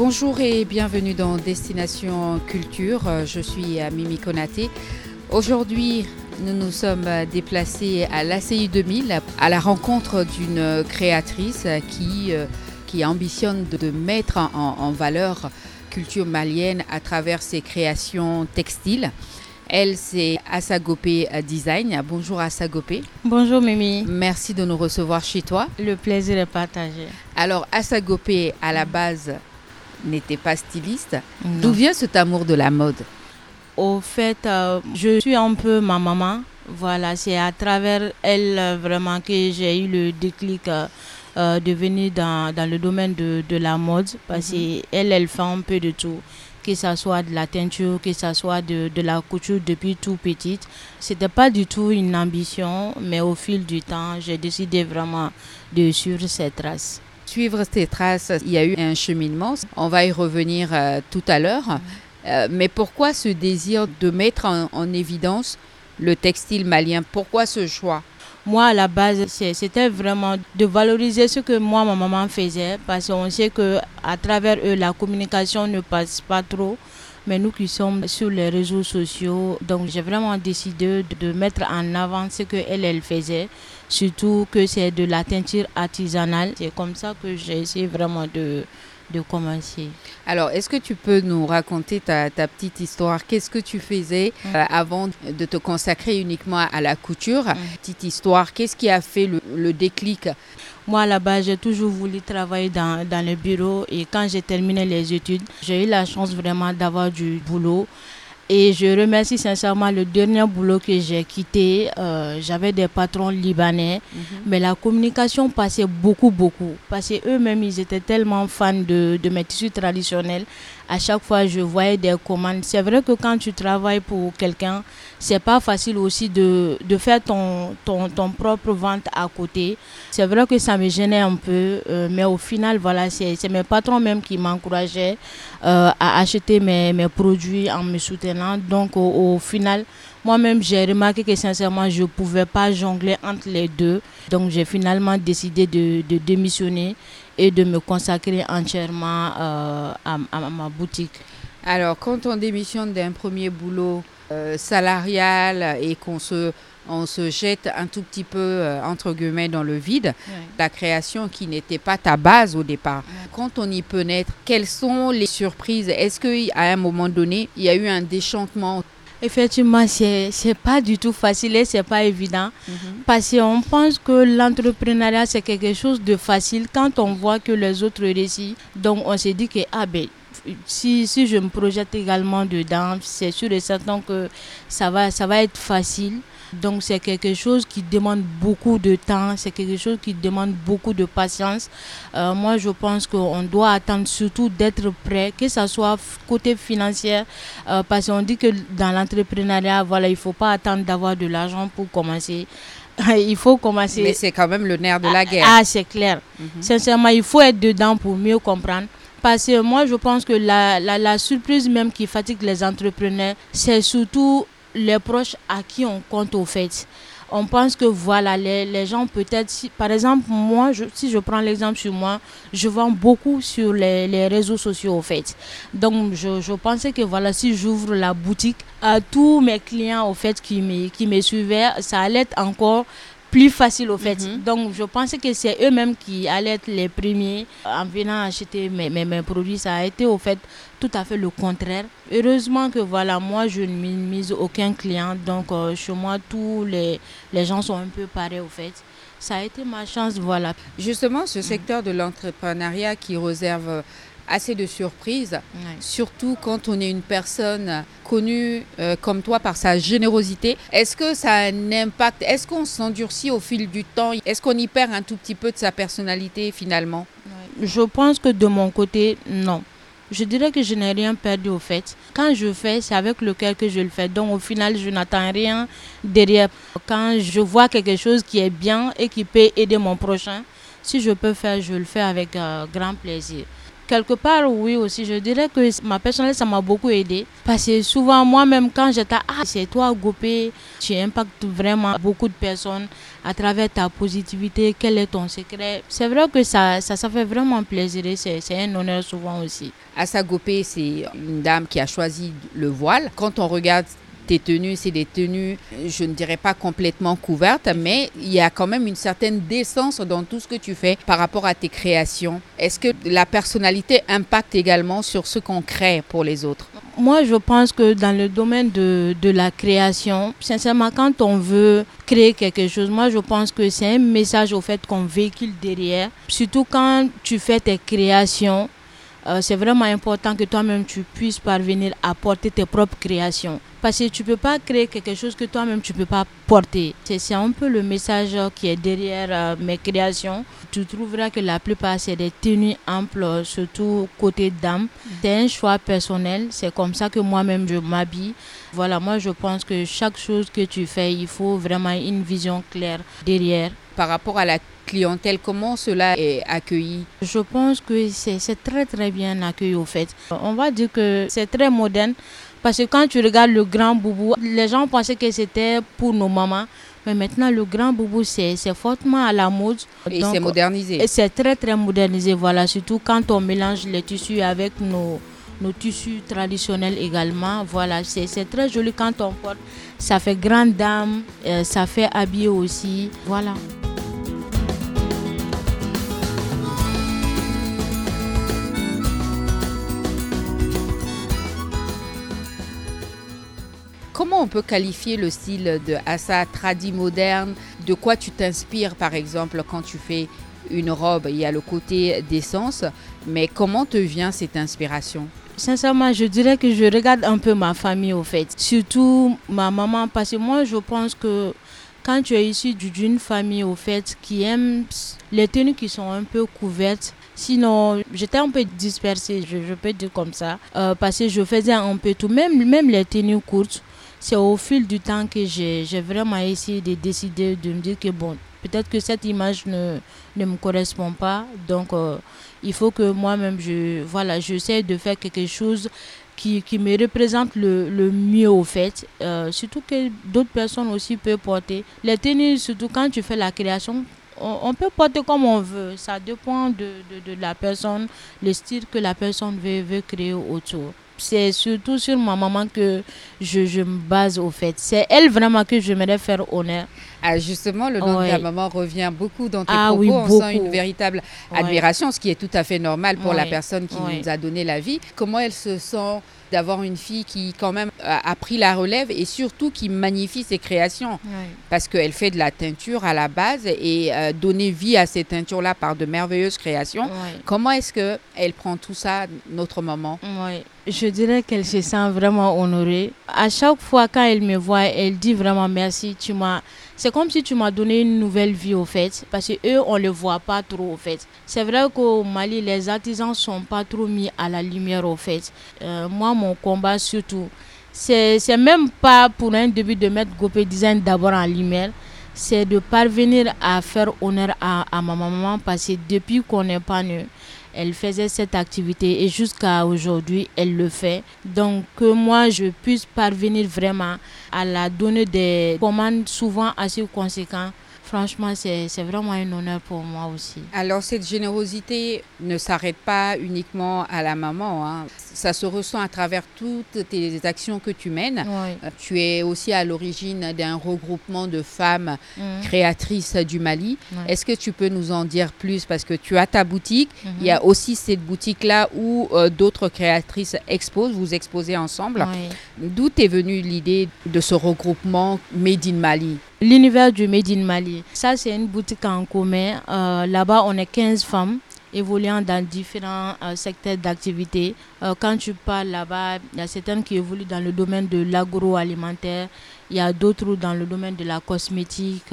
Bonjour et bienvenue dans Destination Culture. Je suis Mimi Konaté. Aujourd'hui, nous nous sommes déplacés à l'ACI 2000 à la rencontre d'une créatrice qui, euh, qui ambitionne de mettre en, en valeur culture malienne à travers ses créations textiles. Elle, c'est Asagopé Design. Bonjour Asagopé. Bonjour Mimi. Merci de nous recevoir chez toi. Le plaisir est partagé. Alors, Asagopé, à la base, n'était pas styliste. D'où vient cet amour de la mode? Au fait, euh, je suis un peu ma maman. Voilà, c'est à travers elle euh, vraiment que j'ai eu le déclic euh, de venir dans, dans, le domaine de, de la mode parce mm qu'elle, elle fait un peu de tout que ce soit de la teinture, que ce soit de, de la couture depuis tout petite. C'était pas du tout une ambition, mais au fil du temps, j'ai décidé vraiment de suivre cette trace. Suivre ces traces, il y a eu un cheminement. On va y revenir euh, tout à l'heure. Euh, mais pourquoi ce désir de mettre en, en évidence le textile malien? Pourquoi ce choix? Moi, à la base, c'était vraiment de valoriser ce que moi, ma maman faisait, parce qu'on sait que à travers eux, la communication ne passe pas trop. Mais nous qui sommes sur les réseaux sociaux, donc j'ai vraiment décidé de, mettre en avant ce que elle, elle faisait, surtout que c'est de la teinture artisanale. C'est comme ça que j'ai essayé vraiment de, de commencer. Alors, est-ce que tu peux nous raconter ta, ta petite histoire? Qu'est-ce que tu faisais euh, avant de te consacrer uniquement à la couture? Mmh. Petite histoire, qu'est-ce qui a fait le, le déclic? Moi, là-bas, j'ai toujours voulu travailler dans, dans le bureau et quand j'ai terminé les études, j'ai eu la chance vraiment d'avoir du boulot. Et je remercie sincèrement le dernier boulot que j'ai quitté. Euh, J'avais des patrons libanais, mm -hmm. mais la communication passait beaucoup, beaucoup. Parce qu'eux-mêmes, ils étaient tellement fans de, de mes tissus traditionnels. À chaque fois, je voyais des commandes. C'est vrai que quand tu travailles pour quelqu'un, c'est pas facile aussi de, de faire ton, ton, ton, propre vente à côté. C'est vrai que ça me gênait un peu, euh, mais au final, voilà, c'est mes patrons même qui m'encourageaient euh, à acheter mes, mes produits en me soutenant. Donc, au, final, moi-même, j'ai remarqué que sincèrement, je ne pouvais pas jongler entre les deux. Donc, j'ai finalement décidé de, de, démissionner et de me consacrer entièrement euh, à, à, ma boutique. Alors, quand on démissionne d'un premier boulot euh, salarial et qu'on se, on se jette un tout petit peu, euh, entre guillemets, dans le vide, la création qui n'était pas ta base au départ. Quand on y peut naître, quelles sont les surprises? Est-ce qu'à un moment donné, il y a eu un déchantement Effectivement, c'est c'est pas du tout facile et c'est pas évident Mhm. parce qu'on pense que l'entrepreneuriat c'est quelque chose de facile quand on voit que les autres réussissent. Donc on se dit que ah ben si, si je me projette également dedans, c'est sûr et certain que ça va ça va être facile. Donc c'est quelque chose qui demande beaucoup de temps, c'est quelque chose qui demande beaucoup de patience. Euh, moi je pense qu'on doit attendre surtout d'être prêt, que ce soit côté financier, euh, parce qu'on dit que dans l'entrepreneuriat, voilà, il ne faut pas attendre d'avoir de l'argent pour commencer. il faut commencer. Mais c'est quand même le nerf de la guerre. Ah, c'est clair. Mm -hmm. Sincèrement, il faut être dedans pour mieux comprendre. Parce que moi, je pense que la, la, la surprise même qui fatigue les entrepreneurs, c'est surtout les proches à qui on compte au fait. On pense que voilà, les, gens peut-être, si, par exemple, moi, si je prends l'exemple sur moi, je vends beaucoup sur les, réseaux sociaux au fait. Donc, je, je pensais que voilà, si j'ouvre la boutique, à tous mes clients au fait qui me, qui me suivaient, ça allait encore plus facile au fait. Mm -hmm. Donc je pensais que c'est eux-mêmes qui allaient être les premiers en venant acheter mes, mes, mes, produits. Ça a été au fait tout à fait le contraire. Heureusement que voilà, moi je ne minimise aucun client. Donc euh, chez moi, tous les, les gens sont un peu pareils au fait. Ça a été ma chance, voilà. Justement, ce secteur de l'entrepreneuriat qui réserve assez de surprises, Ouais. surtout quand on est une personne connue euh, comme toi par sa générosité. Est-ce que ça a un impact? Est-ce qu'on s'endurcit au fil du temps? Est-ce qu'on y perd un tout petit peu de sa personnalité finalement? Ouais. Je pense que de mon côté, non. Je dirais que je n'ai rien perdu au fait. Quand je fais, c'est avec le cœur que je le fais. Donc au final, je n'attends rien derrière. Quand je vois quelque chose qui est bien et qui peut aider mon prochain, si je peux faire, je le fais avec euh, grand plaisir. Quelque part, oui aussi, je dirais que ma personnalité, m'a beaucoup aidé. Parce que souvent, moi-même, quand j'étais, ah, c'est toi, Gopé, tu impactes vraiment beaucoup de personnes à travers ta positivité, quel est ton secret. C'est vrai que ça, ça, ça fait vraiment plaisir et c'est un honneur souvent aussi. Assa Gopé, c'est une dame qui a choisi le voile. Quand on regarde tes tenues, c'est des tenues, je ne dirais pas complètement couvertes, mais il y a quand même une certaine décence dans tout ce que tu fais par rapport à tes créations. Est-ce que la personnalité impacte également sur ce qu'on crée pour les autres? Moi, je pense que dans le domaine de, de, la création, sincèrement, quand on veut créer quelque chose, moi, je pense que c'est un message au fait qu'on véhicule derrière. Surtout quand tu fais tes créations, euh, c'est vraiment important que toi-même tu puisses parvenir à porter tes propres créations. Parce que tu ne peux pas créer quelque chose que toi-même tu ne peux pas porter. C'est un peu le message qui est derrière euh, mes créations. Tu trouveras que la plupart c'est des tenues amples, surtout côté dame. C'est un choix personnel. C'est comme ça que moi-même je m'habille. Voilà, moi je pense que chaque chose que tu fais, il faut vraiment une vision claire derrière. Par rapport à la clientèle, comment cela est accueilli? Je pense que c'est très très bien accueilli au fait. On va dire que c'est très moderne parce que quand tu regardes le grand boubou, les gens pensaient que c'était pour nos mamans. Mais maintenant, le grand boubou, c'est fortement à la mode. Et c'est modernisé. C'est très, très modernisé. Voilà, surtout quand on mélange les tissus avec nos, nos tissus traditionnels également. Voilà, c'est très joli quand on porte. Ça fait grande dame, euh, ça fait habiller aussi. Voilà. Comment on peut qualifier le style de Assa tradi moderne? De quoi tu t'inspires par exemple quand tu fais une robe? Il y a le côté d'essence, mais comment te vient cette inspiration? Sincèrement, je dirais que je regarde un peu ma famille au fait, surtout ma maman, parce que moi je pense que quand tu es issu d'une famille au fait qui aime les tenues qui sont un peu couvertes, Sinon, j'étais un peu dispersée, je, peux dire comme ça, euh, parce que je faisais un peu tout, même, même les tenues courtes c'est au fil du temps que j'ai vraiment essayé de décider de me dire que bon, peut-être que cette image ne, ne me correspond pas. Donc, euh, il faut que moi-même, je, voilà, j'essaie de faire quelque chose qui, qui me représente le, le, mieux au fait. Euh, surtout que d'autres personnes aussi peuvent porter. Les tenues, surtout quand tu fais la création, on, peut porter comme on veut. Ça dépend de, de, de, la personne, le style que la personne veut, veut créer autour c'est surtout sur ma maman que je, je me base au fait. C'est elle vraiment que j'aimerais faire honneur. Ah, justement, le nom de ta maman revient beaucoup dans tes ah, propos. On sent une véritable admiration, ce qui est tout à fait normal pour la personne qui nous a donné la vie. Comment elle se sent d'avoir une fille qui quand même a, pris la relève et surtout qui magnifie ses créations? Parce qu'elle fait de la teinture à la base et euh, donner vie à ces teintures là par de merveilleuses créations. Comment est-ce que elle prend tout ça notre maman? Je dirais qu'elle se sent vraiment honorée. À chaque fois quand elle me voit, elle dit vraiment merci, tu m'as c'est comme si tu m'as donné une nouvelle vie au fait, parce que eux on le voit pas trop au fait. C'est vrai qu'au Mali les artisans sont pas trop mis à la lumière au fait. Euh, moi mon combat surtout, c'est même pas pour un début de mettre Gopé Design d'abord en lumière, c'est de parvenir à faire honneur à, ma maman parce que depuis qu'on n'est pas né, elle faisait cette activité et jusqu'à aujourd'hui, elle le fait. Donc que moi, je puisse parvenir vraiment à la donner des commandes souvent assez conséquentes Franchement, c'est vraiment un honneur pour moi aussi. Alors, cette générosité ne s'arrête pas uniquement à la maman. Hein. Ça se ressent à travers toutes tes actions que tu mènes. Tu es aussi à l'origine d'un regroupement de femmes mhm. créatrices du Mali. Est-ce que tu peux nous en dire plus? Parce que tu as ta boutique. Il y a aussi cette boutique-là où euh, d'autres créatrices exposent. Vous exposez ensemble. D'où est venue l'idée de ce regroupement Made in Mali? L'univers du Made in Mali. Ça, c'est une boutique en commun. Euh, là-bas, on est 15 femmes évoluant dans différents euh, secteurs d'activité. Euh, quand tu parles là-bas, il y a certaines qui évoluent dans le domaine de l'agroalimentaire, il y a d'autres dans le domaine de la cosmétique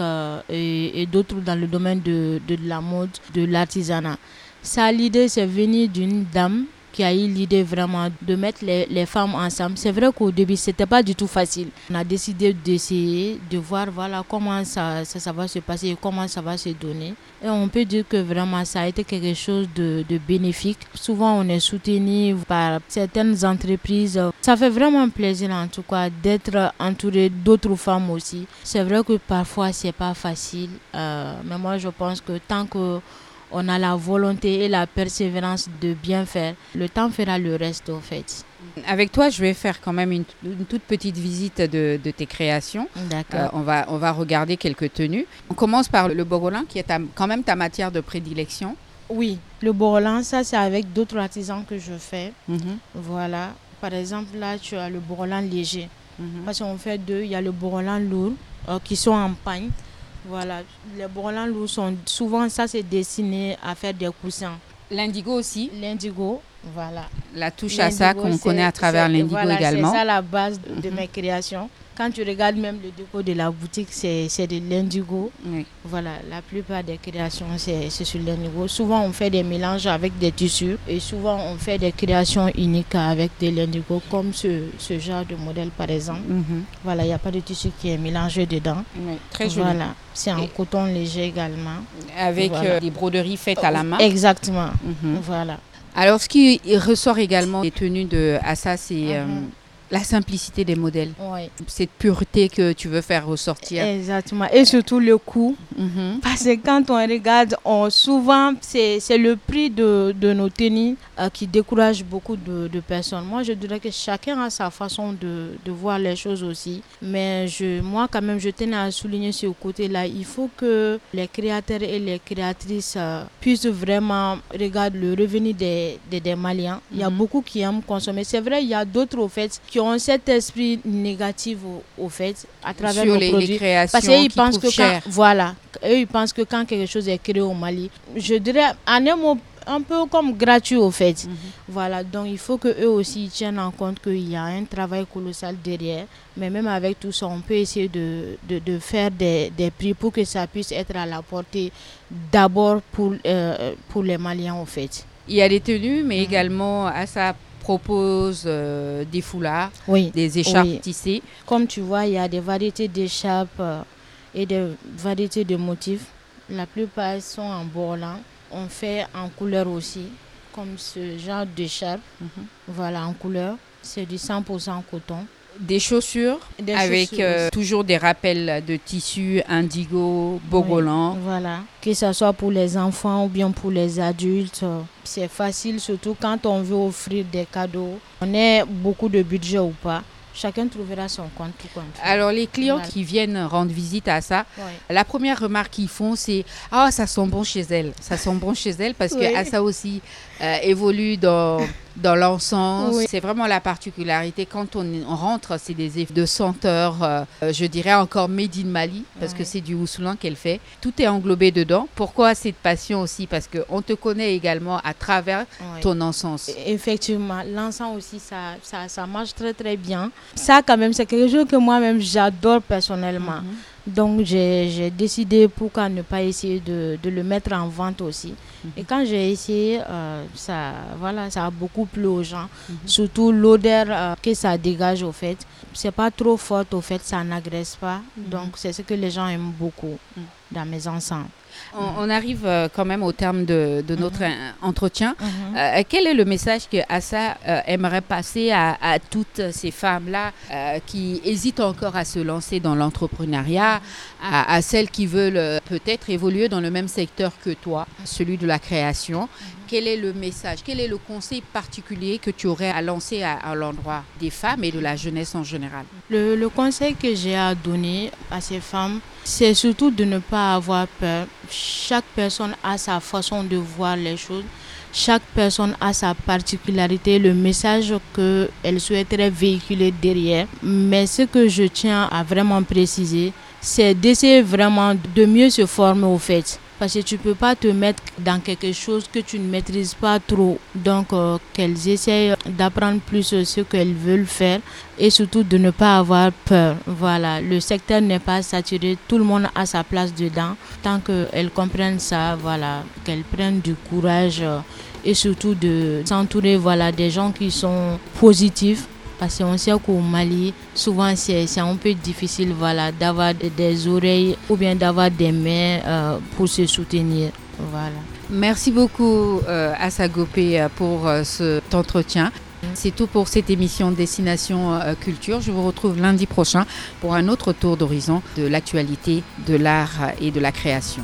et, d'autres dans le domaine de, de, de la mode, de l'artisanat. Ça, l'idée, c'est venu d'une dame qui a eu l'idée vraiment de mettre les, les femmes ensemble. C'est vrai qu'au début, c'était pas du tout facile. On a décidé d'essayer, de voir voilà comment ça, ça, va se passer et comment ça va se donner. Et on peut dire que vraiment ça a été quelque chose de, de bénéfique. Souvent, on est soutenu par certaines entreprises. Ça fait vraiment plaisir en tout cas d'être entouré d'autres femmes aussi. C'est vrai que parfois, c'est pas facile. Euh, mais moi, je pense que tant que on a la volonté et la persévérance de bien faire, le temps fera le reste au fait. Avec toi, je vais faire quand même une, une toute petite visite de, de tes créations. D'accord. Euh, on, va, on va regarder quelques tenues. On commence par le bogolan, qui est ta- quand même ta matière de prédilection. Oui, le bourrelan, ça c'est avec d'autres artisans que je fais. Mhm, Voilà. Par exemple, là, tu as le bourrelan léger. mhm. Parce qu'on fait deux. Il y a le bourrelan lourd euh, qui sont en pagne. Voilà. Les bourrelans lourds sont souvent, ça c'est destiné à faire des coussins. L'indigo aussi, L'indigo, voilà. la touche à ça qu'on connaît à travers l'indigo voilà, également. C'est ça la base de, Mhm. mes créations. Quand tu regardes même le déco de la boutique, c'est de l'indigo. Oui. Voilà, la plupart des créations, c'est sur l'indigo. Souvent, on fait des mélanges avec des tissus et souvent, on fait des créations uniques avec de l'indigo, comme ce, ce genre de modèle, par exemple. Mhm. Voilà, il n'y a pas de tissu qui est mélangé dedans. Oui, Très joli. Voilà, c'est en Et- coton léger également. Avec Voilà. euh, des broderies faites à la main. Exactement. Mhm. Voilà. Alors, ce qui ressort également des tenues de Assa, c'est euh, Mhm. La simplicité des modèles. Oui, Cette pureté que tu veux faire ressortir. exactement. Et surtout le coût. Mhm. Parce que quand on regarde, on, souvent, c'est le prix de, de nos tenues euh, qui décourage beaucoup de, de personnes. Moi, je dirais que chacun a sa façon de, de voir les choses aussi. Mais je, moi, quand même, je tenais à souligner ce côté-là. Il faut que les créateurs et les créatrices euh, puissent vraiment regarder le revenu des, des, des Maliens. Il y a Mhm. beaucoup qui aiment consommer. C'est vrai, il y a d'autres, au fait, qui ont cet esprit négatif, au, au fait, à travers Sur nos les, produits. les créations Parce qu'ils qui pensent que quand, voilà, eux ils pensent que quand quelque chose est créé au Mali, je dirais en un mot un peu comme gratuit au fait. Mhm. Voilà, donc il faut que eux aussi tiennent en compte qu'il y a un travail colossal derrière. Mais même avec tout ça, on peut essayer de, de, de faire des, des prix pour que ça puisse être à la portée d'abord pour, euh, pour les Maliens au fait. Il y a des tenues, mais Mhm. également Assa propose euh, des foulards, Oui, des écharpes Oui. tissées. comme tu vois, il y a des variétés d'écharpes euh, et des variétés de motifs. La plupart sont en bourrelan. On fait en couleur aussi, comme ce genre d'écharpe. Mhm. Voilà, en couleur. C'est du 100% coton. Des chaussures Des avec chaussures euh, toujours des rappels de tissu indigo, bogolan. Voilà. Que ce soit pour les enfants ou bien pour les adultes. euh, C'est facile, surtout quand on veut offrir des cadeaux. On ait beaucoup de budget ou pas. Chacun trouvera son compte tout. Alors les clients Voilà. qui viennent rendre visite à ça, la première remarque qu'ils font c'est ah ça sent bon chez elle, ça sent bon chez elle parce Oui. que Assa aussi euh, évolue dans dans l'encens. Oui. C'est vraiment la particularité quand on, on rentre, c'est des effets de senteur, euh, euh, je dirais encore made in Mali parce que c'est du houssoulin qu'elle fait. Tout est englobé dedans. Pourquoi cette passion aussi? Parce que on te connaît également à travers ton encens. Effectivement, l'encens aussi, ça, ça, ça marche très très bien. Ça, quand même, c'est quelque chose que moi-même, j'adore personnellement. Mhm. Donc, j'ai décidé pourquoi ne pas essayer de, de le mettre en vente aussi. Mhm. Et quand j'ai essayé, euh, ça, voilà, ça a beaucoup plu aux gens. Mhm. Surtout l'odeur euh, que ça dégage au fait. C'est pas trop fort au fait, ça n'agresse pas. Donc, c'est ce que les gens aiment beaucoup Mhm. dans mes encens. On, on arrive euh, quand même au terme de, de notre Mhm. euh, entretien. Mhm. Euh, quel est le message que Assa euh, aimerait passer à, à toutes ces femmes-là euh, qui hésitent encore à se lancer dans l'entrepreneuriat, à, à celles qui veulent peut-être évoluer dans le même secteur que toi, celui de la création? Quel est le message Quel est le conseil particulier que tu aurais à lancer à, à l'endroit des femmes et de la jeunesse en général? Le, le conseil que j'ai à donner à ces femmes, c'est surtout de ne pas avoir peur. Chaque personne a sa façon de voir les choses. Chaque personne a sa particularité, le message qu'elle souhaiterait véhiculer derrière. Mais ce que je tiens à vraiment préciser, c'est d'essayer vraiment de mieux se former au fait. Parce que tu ne peux pas te mettre dans quelque chose que tu ne maîtrises pas trop. Donc, euh, qu'elles essayent d'apprendre plus ce qu'elles veulent faire et surtout de ne pas avoir peur. Voilà, le secteur n'est pas saturé, tout le monde a sa place dedans. Tant qu'elles comprennent ça, voilà, qu'elles prennent du courage et surtout de s'entourer voilà, des gens qui sont positifs parce qu'on sait qu'au Mali, souvent c'est un peu difficile voilà, d'avoir des oreilles ou bien d'avoir des mains euh, pour se soutenir. Voilà. Merci beaucoup euh, à Sagopé euh, pour cet entretien. C'est tout pour cette émission Destination Culture. Je vous retrouve lundi prochain pour un autre tour d'horizon de l'actualité de l'art et de la création.